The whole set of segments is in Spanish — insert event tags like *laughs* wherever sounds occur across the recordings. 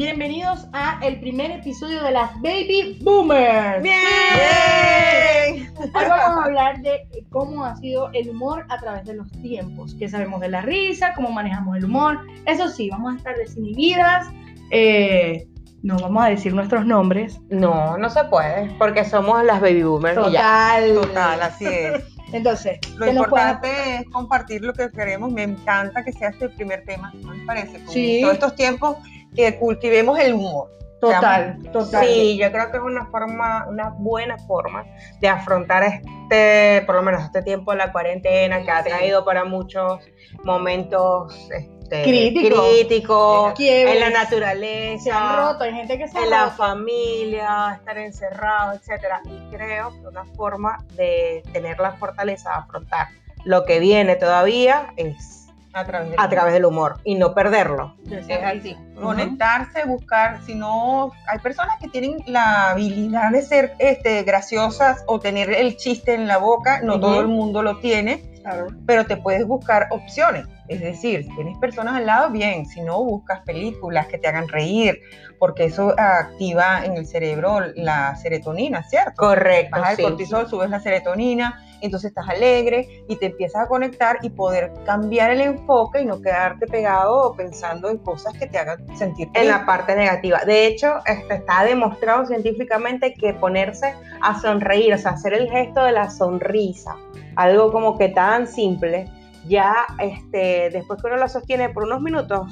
Bienvenidos a el primer episodio de las Baby Boomers. ¡Bien! Hoy vamos a hablar de cómo ha sido el humor a través de los tiempos, qué sabemos de la risa, cómo manejamos el humor. Eso sí, vamos a estar desinhibidas. Eh, no vamos a decir nuestros nombres. No, no se puede, porque somos las baby boomers y ya. Total. Total, así es. Entonces, Lo ¿qué nos pueden- importante es compartir lo que queremos. Me encanta que sea este el primer tema, ¿no les parece? Con Sí. Todos estos tiempos que cultivemos el humor. Total, total. Sí, yo creo que es una forma, una buena forma de afrontar este, por lo menos este tiempo de la cuarentena que ha traído para muchos momentos este, Críticos. Quiebres. en la Se han naturaleza, roto, hay gente que se ha en la roto. familia, estar encerrado, etcétera. Y creo que una forma de tener la fortaleza de afrontar lo que viene todavía es A través del a través del humor y no perderlo. Es así, conectarse, buscar, si no, hay personas que tienen la habilidad de ser este, graciosas o tener el chiste en la boca, no todo el mundo lo tiene, Claro. pero te puedes buscar opciones. Es decir, si tienes personas al lado, bien, si no, buscas películas que te hagan reír, porque eso activa en el cerebro la serotonina, ¿cierto? Correcto. Bajas sí. el cortisol, subes la serotonina, entonces estás alegre y te empiezas a conectar y poder cambiar el enfoque y no quedarte pegado pensando en cosas que te hagan sentir en la parte negativa. De hecho, este, está demostrado científicamente que ponerse a sonreír, o sea, hacer el gesto de la sonrisa, algo como que tan simple, ya este, después que uno lo sostiene por unos minutos,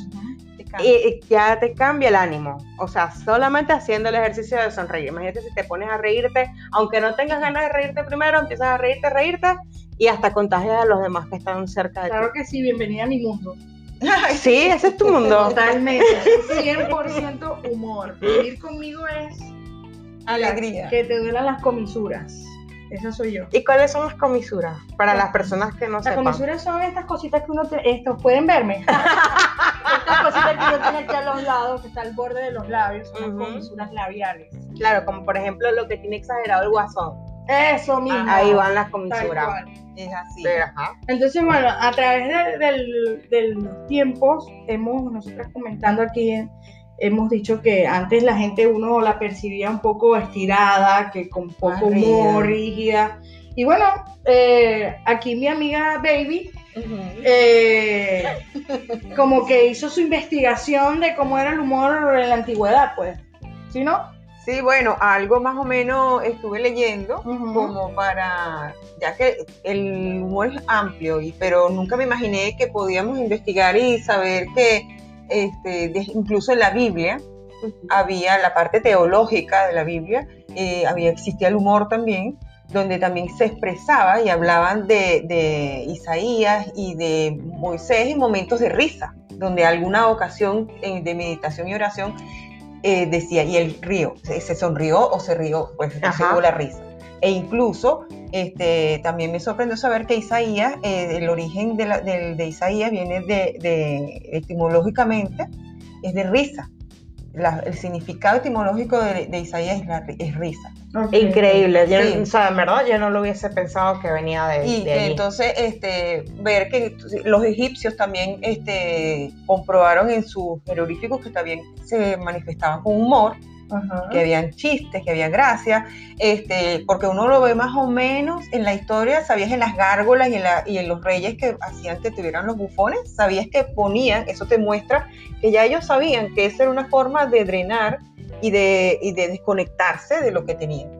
y, y ya te cambia el ánimo. O sea, solamente haciendo el ejercicio de sonreír. Imagínate si te pones a reírte, aunque no tengas ganas de reírte primero, empiezas a reírte, reírte y hasta contagias a los demás que están cerca de Claro que sí, bienvenida a mi mundo. ti. *laughs* Sí, ese es tu mundo. Totalmente, 100% humor. Vivir conmigo es Alegría. que te duelan las comisuras. Esa soy yo. ¿Y cuáles son las comisuras? Para las personas que no Las sepan. comisuras son estas cositas que uno te, estos pueden verme. *laughs* estas cositas que uno tiene aquí a los lados, que está al borde de los labios, son las comisuras labiales. Claro, como por ejemplo lo que tiene exagerado el guasón. Eso mismo. Ahí van las comisuras. Es así. Pero, ajá. Entonces, bueno, a través de, del- de los tiempos, hemos, nosotras comentando aquí, hemos dicho que antes la gente uno la percibía un poco estirada, que con poco Más humor, rígida. Y bueno, eh, aquí mi amiga Baby, eh, como que hizo su investigación de cómo era el humor en la antigüedad, pues. ¿Sí, no? Sí, bueno, algo más o menos estuve leyendo como para, ya que el humor es amplio, y, pero nunca me imaginé que podíamos investigar y saber que este, de- incluso en la Biblia había la parte teológica de la Biblia, eh, había, existía el humor también, donde también se expresaba y hablaban de, de Isaías y de Moisés en momentos de risa, donde alguna ocasión eh, de meditación y oración eh, decía, y el río, se, se sonrió o se rió, pues Ajá. hubo la risa. E incluso este, también me sorprendió saber que Isaías, eh, el origen de, la- del- de Isaías viene de, de- etimológicamente, es de risa. La- el significado etimológico de, de Isaías es, la ri- es risa. Increíble. Yo, Sí. O sea, en verdad yo no lo hubiese pensado que venía de, Y de allí. entonces este, ver que los egipcios también este, comprobaron en sus jeroglíficos que también se manifestaban con humor, Que habían chistes, que había gracia, este, porque uno lo ve más o menos en la historia, sabías en las gárgolas y en, los reyes que hacían que tuvieran los bufones, sabías que ponían, eso te muestra que ya ellos sabían que esa era una forma de drenar y de, y de desconectarse de lo que tenían.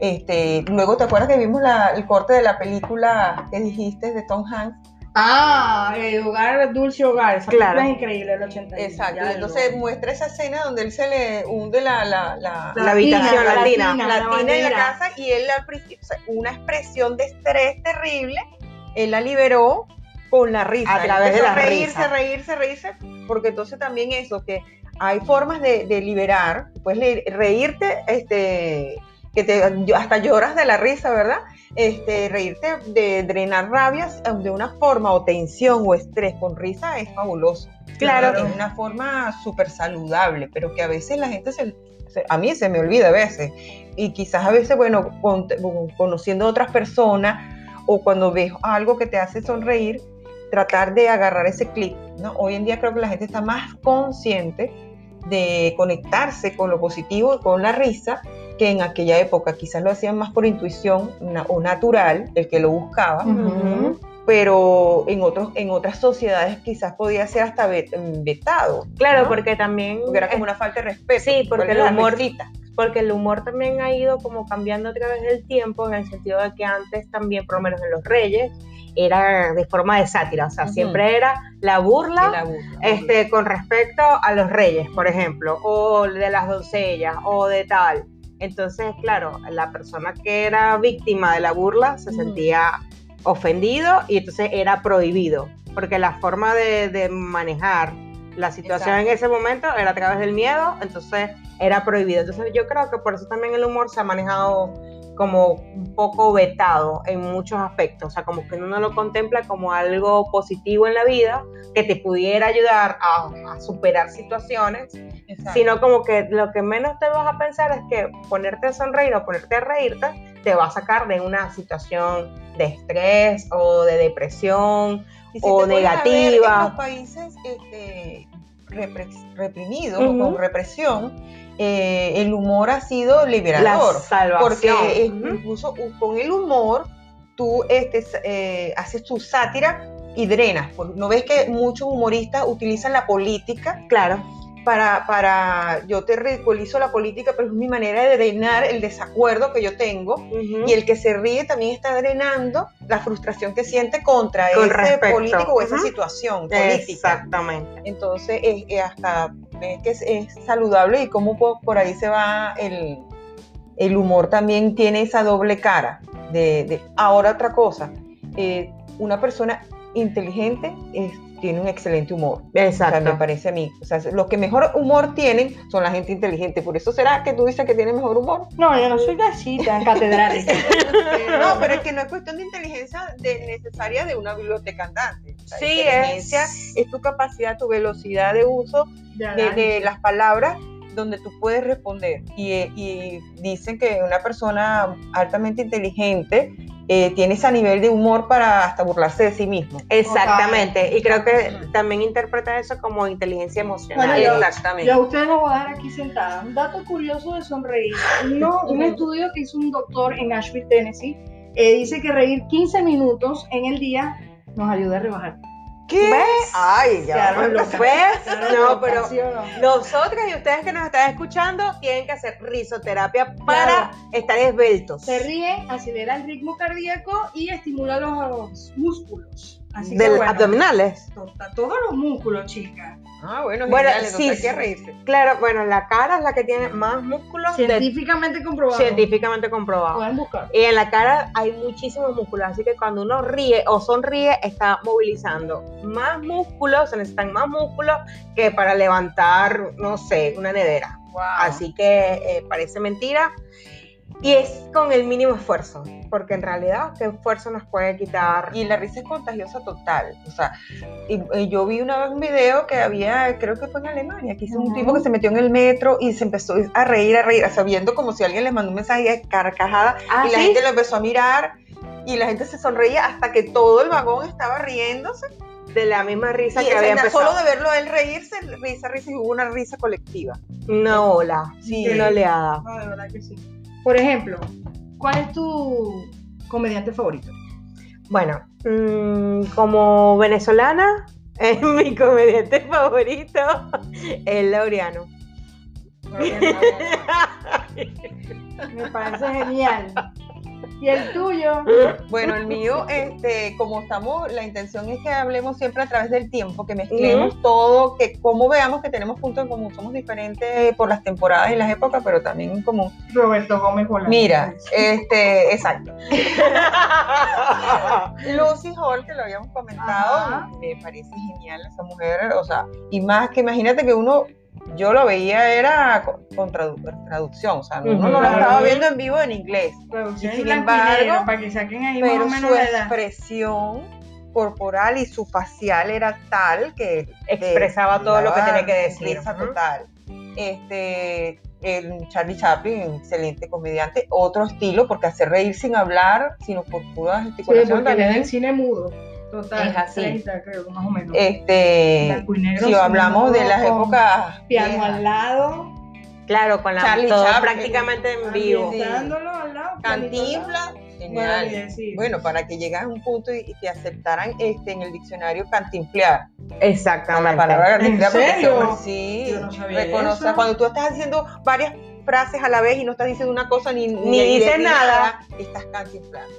Este, luego, ¿te acuerdas que vimos la- el corte de la película que dijiste de Tom Hanks? Ah, eh, Hogar, Dulce Hogar. Esa Claro. película es increíble, el 81. Exacto, y entonces lo- muestra esa escena donde él se le hunde la, la, la, La habitación la latina. latina, la tina en la casa y él al principio, o sea, una expresión de estrés terrible, él la liberó con la risa. A través de la reírse, risa. reírse, reírse, porque entonces también eso, que hay formas de, de liberar, pues le- reírte, este, que te, hasta lloras de la risa, ¿verdad? Este, reírte de drenar rabias eh, de una forma o tensión o estrés con risa es fabuloso. Claro. Es una forma súper saludable, pero que a veces la gente se, a mí se me olvida a veces. Y quizás a veces, bueno, con- conociendo a otras personas o cuando ves algo que te hace sonreír, tratar de agarrar ese clip, ¿no? Hoy en día creo que la gente está más consciente de conectarse con lo positivo y con la risa, que en aquella época quizás lo hacían más por intuición na- o natural, el que lo buscaba, pero en, otros, en otras sociedades quizás podía ser hasta vet- vetado. Claro, ¿no? porque también Porque era como una falta de respeto. Sí, porque ¿Cuál el humor- porque el humor también ha ido como cambiando a través del tiempo, en el sentido de que antes también, por lo menos en los reyes, era de forma de sátira, o sea, siempre era la burla De la burla. este, con respecto a los reyes, por ejemplo, o de las doncellas, o de tal. Entonces, claro, la persona que era víctima de la burla se sentía ofendido y entonces era prohibido, porque la forma de, de manejar la situación en ese momento era a través del miedo, entonces era prohibido. Entonces yo creo que por eso también el humor se ha manejado como un poco vetado en muchos aspectos, o sea, como que uno no lo contempla como algo positivo en la vida, que te pudiera ayudar a, a superar situaciones, Exacto. sino como que lo que menos te vas a pensar es que ponerte a sonreír o ponerte a reírte te va a sacar de una situación de estrés o de depresión. O negativa. en los países este, reprimidos o con represión, eh, el humor ha sido liberador. La salvación. Porque incluso con el humor tú este, eh, haces tu sátira y drenas. ¿No ves que muchos humoristas utilizan la política Claro. Para, para, yo te ridiculizo la política, pero es mi manera de drenar el desacuerdo que yo tengo y el que se ríe también está drenando la frustración que siente contra Con ese respecto. político o esa situación política. Exactamente. Entonces, es, es hasta que es, es saludable y cómo po- por ahí se va el, el humor también tiene esa doble cara. De, de- Ahora otra cosa, eh, una persona inteligente es- tiene un excelente humor. O sea, Exacto. me parece a mí. O sea, los que mejor humor tienen son la gente inteligente. Por eso será que tú dices que tiene mejor humor. No, yo no soy así tan *laughs* catedrática. No, pero es que no es cuestión de inteligencia de- necesaria de una biblioteca andante. Sea, Sí, inteligencia es- es tu capacidad, tu velocidad de uso de, de las palabras donde tú puedes responder. Y, y dicen que una persona altamente inteligente eh, tiene ese nivel de humor para hasta burlarse de sí mismo. Exactamente. Y creo que también interpreta eso como inteligencia emocional. Bueno, yo- Exactamente. Yo a ustedes los voy a dejar aquí sentada. Un dato curioso de sonreír. Uno- *laughs* un estudio que hizo un doctor en Nashville, Tennessee, eh, dice que reír 15 minutos en el día nos ayuda a rebajar. ¿Qué? ¿Ves? Ay, ya. Claro, loca. ¿Ves? No, pero nosotras y ustedes que nos están escuchando tienen que hacer risoterapia para Claro. estar esbeltos. Se ríe, acelera el ritmo cardíaco y estimula los músculos. Así que Del bueno, abdominales. to- todos los músculos, chicas. Ah, bueno, Bueno, genial, sí, hay que reírse. Claro, bueno, la cara es la que tiene más músculos de- Científicamente comprobado. científicamente comprobado. Pueden buscar. Y en la cara hay muchísimos músculos, así que cuando uno ríe o sonríe, está movilizando más músculos, se necesitan más músculos que para levantar, no sé, una nevera. Así que eh, parece mentira. Y es con el mínimo esfuerzo, porque en realidad, ¿qué esfuerzo nos puede quitar? Y la risa es contagiosa total. O sea, y, y yo vi una vez un video que había, creo que fue en Alemania, que hizo un tipo que se metió en el metro y se empezó a reír, a reír, sabiendo como si alguien le mandó un mensaje de carcajada Ah, y la ¿sí? gente lo empezó a mirar y la gente se sonreía hasta que todo el vagón estaba riéndose. de la misma risa Y que había empezado. solo de verlo a él reírse, risa, risa, y hubo una risa colectiva. Una ola, Sí. una oleada. No, de verdad que sí. Por ejemplo, ¿cuál es tu comediante favorito? Bueno, mm, como venezolana, *laughs* es mi comediante favorito, el Laureano. *laughs* Me parece genial. ¿Y el tuyo? Bueno, el mío, este, como estamos, la intención es que hablemos siempre a través del tiempo, que mezclemos todo, que como veamos que tenemos puntos en común, somos diferentes por las temporadas y las épocas, pero también en común. Roberto Gómez Bolaños. Mira, este, exacto. *laughs* Lucy Hall, que lo habíamos comentado, Ajá. me parece genial esa mujer, o sea, y más que imagínate que uno, yo lo veía era con, tradu- traducción, o sea, uno no lo estaba viendo en vivo en inglés, Y en sin embargo, para que saquen ahí más pero o menos su expresión corporal y su facial era tal que Expresaba todo lo que tenía que decir. risa Ujú. total. Este, el Charlie Chaplin, excelente comediante, otro estilo, porque hace reír sin hablar, sino por pura Sí, gesticulación porque es también. del cine mudo. Total, Es así. 30 creo, más o menos. Este, negro, si hablamos de las épocas Piano viejas. al lado, Claro, con la Charlie todo Chaplin. prácticamente en vivo. Sí. al lado. Cantinflas, genial. ni. Bueno, para que llegas a un punto y, y que aceptaran este en el diccionario cantinflear. Con la Exactamente. palabra sí. Yo no sabía reconoce- eso. Cuando tú estás haciendo varias frases a la vez y no estás diciendo una cosa ni, Ni dices nada. estás cantinflando.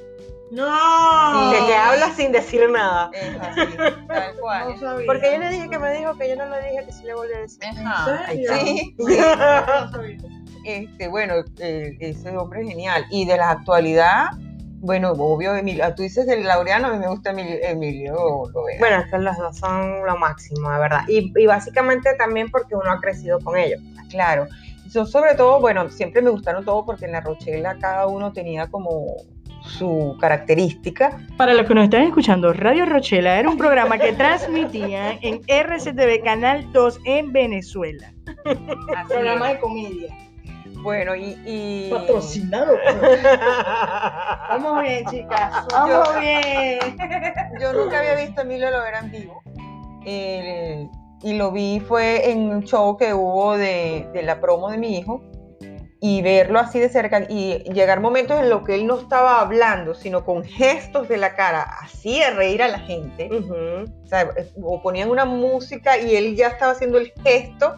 No. Que, que habla sin decir nada. Es así, tal cual. No sabía. Porque yo le dije que me dijo que yo no le dije que sí le volví a decir. Ajá. ¿En serio? Sí, No sabía. este, bueno, eh, ese hombre es genial. Y de la actualidad, bueno, obvio, Emilio, tú dices del Laureano, a mí me gusta Emilio, Emilio Lovera. Bueno, es que los dos son lo máximo, de verdad. Y, y básicamente también porque uno ha crecido con ellos. claro. Yo sobre todo, bueno, siempre me gustaron todos porque en la Rochela cada uno tenía como su característica. Para los que nos están escuchando, Radio Rochela era un programa que transmitía en RCTV Canal 2 en Venezuela. Así Programa es. de comedia. Bueno, y... y- Patrocinado. Vamos bien, chicas. Vamos bien. Yo nunca había visto a Emilio Lovera en vivo. Eh, y lo vi fue en un show que hubo de, de la promo de mi hijo. Y verlo así de cerca y llegar momentos en los que él no estaba hablando, sino con gestos de la cara, hacía reír a la gente. Ujú. O, sea, o ponían una música y él ya estaba haciendo el gesto.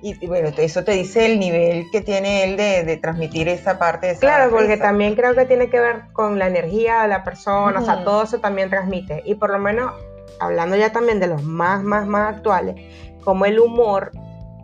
Y, y bueno, eso te dice el nivel que tiene él de, de transmitir esa parte de esa Claro, porque también creo que tiene que ver con la energía de la persona, o sea, todo eso también transmite. Y por lo menos, hablando ya también de los más, más, más actuales, como el humor,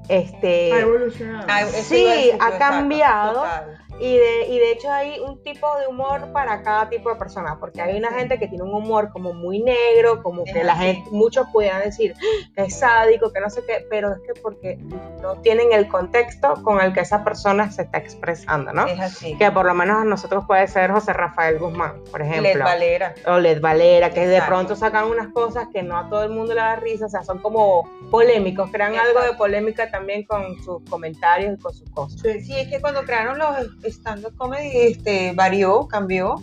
este... Ha evolucionado. Sí, ha cambiado. total. Y de, y de hecho hay un tipo de humor para cada tipo de persona, porque hay una gente que tiene un humor como muy negro, como que la gente, muchos pudieran decir que es sádico, que no sé qué, pero es que porque no tienen el contexto con el que esa persona se está expresando, ¿no? Es así. Que por lo menos a nosotros puede ser José Rafael Guzmán, por ejemplo. Led Valera. O Led Valera, que de pronto sacan unas cosas que no a todo el mundo le da risa, o sea, son como polémicos, crean algo de polémica también con sus comentarios y con sus cosas. Sí, es que cuando crearon los stand-up comedy, este, varió, cambió,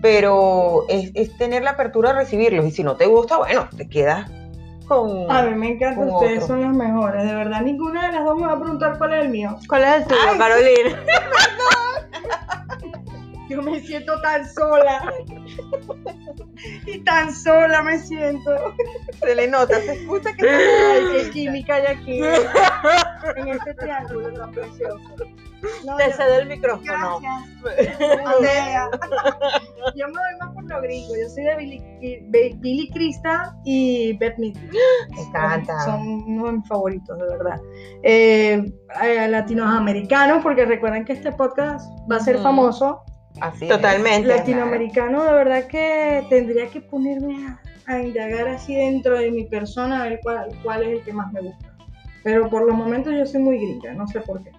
pero es, es tener la apertura a recibirlos. Y si no te gusta, bueno, te quedas con. A mí me encanta, ustedes otro. son las mejores. De verdad, ninguna de las dos me va a preguntar cuál es el mío. ¿Cuál es el tuyo, Carolina? *laughs* Yo me siento tan sola. y tan sola me siento. Se le nota, se escucha que Ay, qué química hay aquí. en este triángulo tan precioso. No, Te cedo el micrófono. Gracias. Andrea. Yo me voy más por lo gringo. Yo soy de Billy, Billy Crystal y Beth Midler. Me encanta. Son uno de mis favoritos, de verdad. Eh, eh, latinoamericanos, porque recuerden que este podcast va a ser famoso. Así es. Totalmente. Latinoamericano, de verdad que tendría que ponerme a, a indagar así dentro de mi persona a ver cuál, cuál es el que más me gusta. Pero por los momentos yo soy muy gringa, no sé por qué.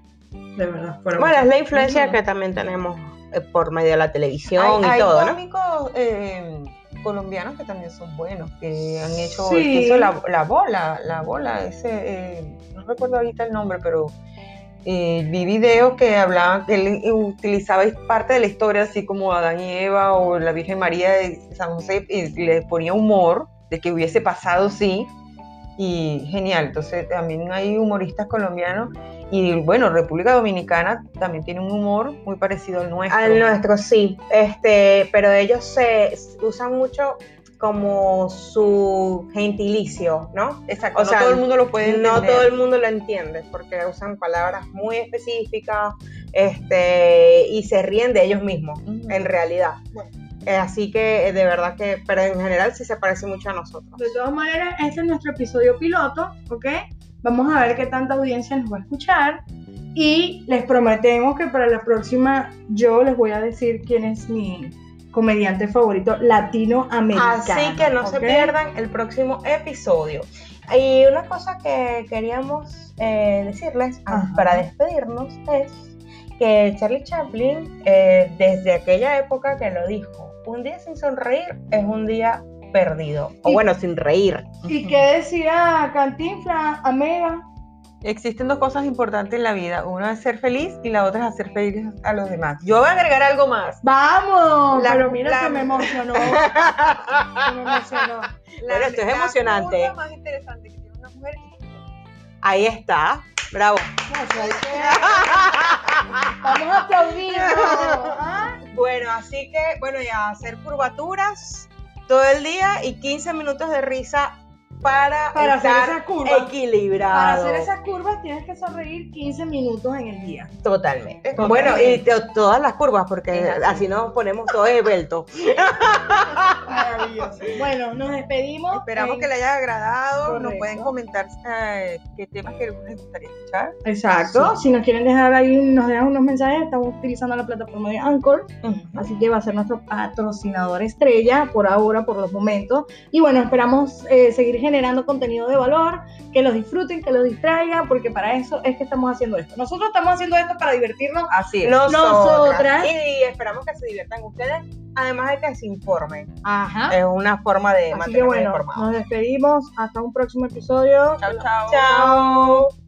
De verdad. fuera Bueno, es la influencia que también tenemos eh, por medio de la televisión Hay, y hay todo, ¿no? cómicos eh, colombianos que también son buenos, que han hecho Sí. que hizo la, la bola, la bola, ese, eh, no recuerdo ahorita el nombre, pero eh, vi videos que hablaban, él utilizaba parte de la historia, así como Adán y Eva o la Virgen María de San José, y le ponía humor de que hubiese pasado, sí, y genial. Entonces también hay humoristas colombianos y bueno, República Dominicana también tiene un humor muy parecido al nuestro. Al nuestro, sí. Este, pero ellos se usan mucho como su gentilicio, ¿no? Exacto, O no sea, todo el mundo lo puede No entender. todo el mundo lo entiende porque usan palabras muy específicas este, y se ríen de ellos mismos, en realidad. Bueno. Eh, así que eh, de verdad que, pero en general sí se parece mucho a nosotros. De todas maneras, este es nuestro episodio piloto, ¿ok? Vamos a ver qué tanta audiencia nos va a escuchar. Y les prometemos que para la próxima yo les voy a decir quién es mi comediante favorito latinoamericano. Así que no se pierdan el próximo episodio. Y una cosa que queríamos eh, decirles Ajá. para despedirnos es que Charlie Chaplin, eh, desde aquella época que lo dijo, un día sin sonreír es un día perdido. O bueno, sin reír. ¿Y qué decía Cantinflas, Amega? Existen dos cosas importantes en la vida. Una es ser feliz y la otra es hacer feliz a los demás. Yo voy a agregar algo más. ¡Vamos! La- Pero mira, la- se me emocionó. *laughs* Se me emocionó. *laughs* Bueno, esto es emocionante. La más interesante que tiene una mujer Ahí está. Bravo. *laughs* Vamos a aplaudir. ¿ah? Bueno, así que, bueno, ya hacer curvaturas todo el día y 15 minutos de risa para, Para hacer esa curva. equilibrado. Para hacer esas curvas tienes que sonreír 15 minutos en el día. Totalmente. Totalmente. Bueno, y to- todas las curvas, porque así. así nos ponemos todos esbeltos. Maravilloso. Bueno, nos despedimos. Esperamos en- que les haya agradado. Nos pueden comentar eh, qué temas que les gustaría escuchar. Exacto. Si nos quieren dejar ahí, nos dejan unos mensajes. Estamos utilizando la plataforma de Anchor. Así que va a ser nuestro patrocinador estrella por ahora, por los momentos. Y bueno, esperamos eh, seguir generando contenido de valor, que los disfruten, que los distraigan, porque para eso es que estamos haciendo esto. Nosotros estamos haciendo esto para divertirnos. Así es. Nosotras. Y esperamos que se diviertan ustedes, además de que se informen. Ajá. Es una forma de mantenernos bueno, informados. nos despedimos. Hasta un próximo episodio. Chao, chao. Chao.